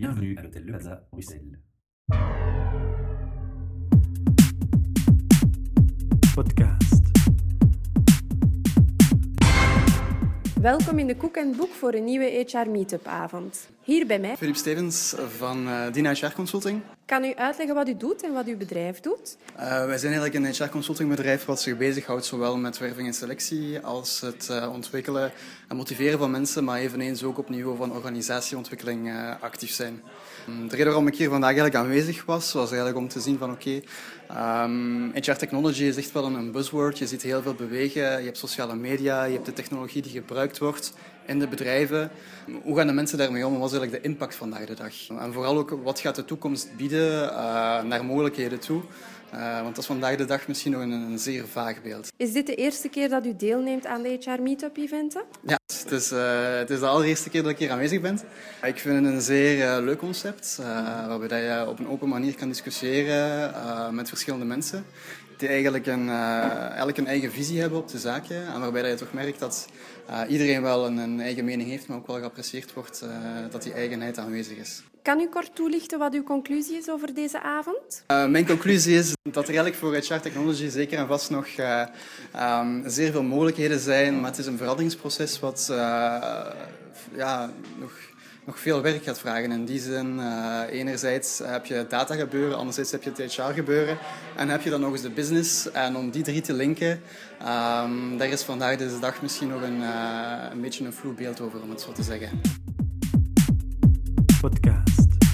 Bienvenue à l'hôtel Le Plaza, Bruxelles. Podcast. Welkom in de Koek en Boek voor een nieuwe HR Meetup avond. Hier bij mij. Filip Stevens van uh, Dina HR Consulting. Kan u uitleggen wat u doet en wat uw bedrijf doet? Uh, wij zijn eigenlijk een HR Consulting bedrijf wat zich bezighoudt zowel met werving en selectie als het uh, ontwikkelen en motiveren van mensen, maar eveneens ook op niveau van organisatieontwikkeling uh, actief zijn. Um, de reden waarom ik hier vandaag eigenlijk aanwezig was, was eigenlijk om te zien van oké, okay, um, HR technology is echt wel een buzzword. Je ziet heel veel bewegen, je hebt sociale media, je hebt de technologie die gebruikt wordt in de bedrijven. Hoe gaan de mensen daarmee om? Wat is eigenlijk de impact vandaag de dag? En vooral ook, wat gaat de toekomst bieden uh, naar mogelijkheden toe? Uh, want dat is vandaag de dag misschien nog een, een, zeer vaag beeld. Is dit de eerste keer dat u deelneemt aan de HR Meetup-eventen? Ja, het is, uh, het is de allereerste keer dat ik hier aanwezig ben. Ik vind het een zeer uh, leuk concept, waarbij je op een open manier kan discussiëren met verschillende mensen die eigenlijk een, elk een eigen visie hebben op de zaken. En waarbij je toch merkt dat iedereen wel een, een, eigen mening heeft, maar ook wel geapprecieerd wordt dat die eigenheid aanwezig is. Kan u kort toelichten wat uw conclusie is over deze avond? Uh, mijn conclusie is dat er eigenlijk voor HR Technology zeker en vast nog uh, zeer veel mogelijkheden zijn, maar het is een veranderingsproces wat uh, ja, nog, nog veel werk gaat vragen. In die zin, enerzijds heb je data gebeuren, anderzijds heb je het HR gebeuren en heb je dan nog eens de business. En om die drie te linken, um, daar is vandaag deze dag misschien nog een, een beetje een vloeibeeld over, om het zo te zeggen. Podcast.